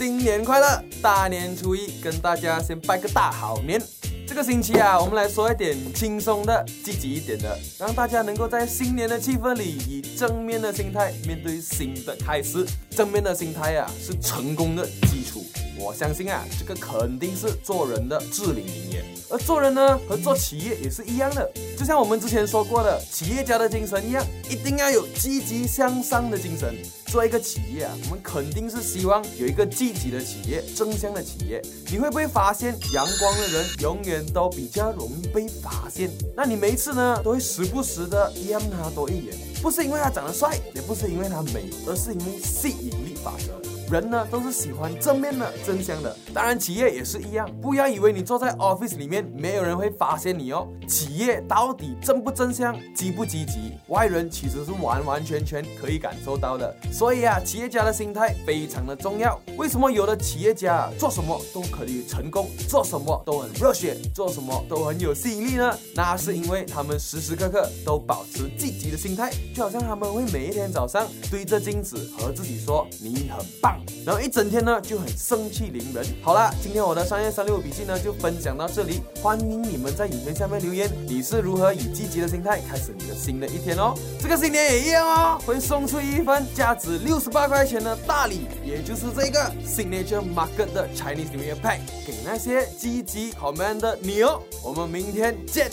新年快乐！大年初一跟大家先拜个大好年。这个星期啊，我们来说一点轻松的、积极一点的，让大家能够在新年的气氛里，以正面的心态面对新的开始。正面的心态啊，是成功的基础。我相信啊，这个肯定是做人的至理名言。而做人呢，和做企业也是一样的，就像我们之前说过的，企业家的精神一样，一定要有积极向上的精神。做一个企业啊，我们肯定是希望有一个积极的企业，正向的企业。你会不会发现，阳光的人永远都比较容易被发现？那你每一次呢，都会时不时的让他多一眼，不是因为他长得帅，也不是因为他美，而是因为吸引力法则。人呢都是喜欢正面的、真相的，当然企业也是一样。不要以为你坐在 office 里面，没有人会发现你哦。企业到底正不正向、积不积极，外人其实是完完全全可以感受到的。所以啊，企业家的心态非常的重要。为什么有的企业家做什么都可以成功，做什么都很热血，做什么都很有吸引力呢？那是因为他们时时刻刻都保持积极的心态，就好像他们会每一天早上对着镜子和自己说：“你很棒。”然后一整天呢就很盛气凌人。好了，今天我的商业三六五笔记呢就分享到这里，欢迎你们在影片下面留言，你是如何以积极的心态开始你的新的一天哦。这个新年也一样哦，会送出一份价值六十八块钱的大礼，也就是这个 Signature Market 的 Chinese New Year Pack，给那些积极好 man 的你哦。我们明天见。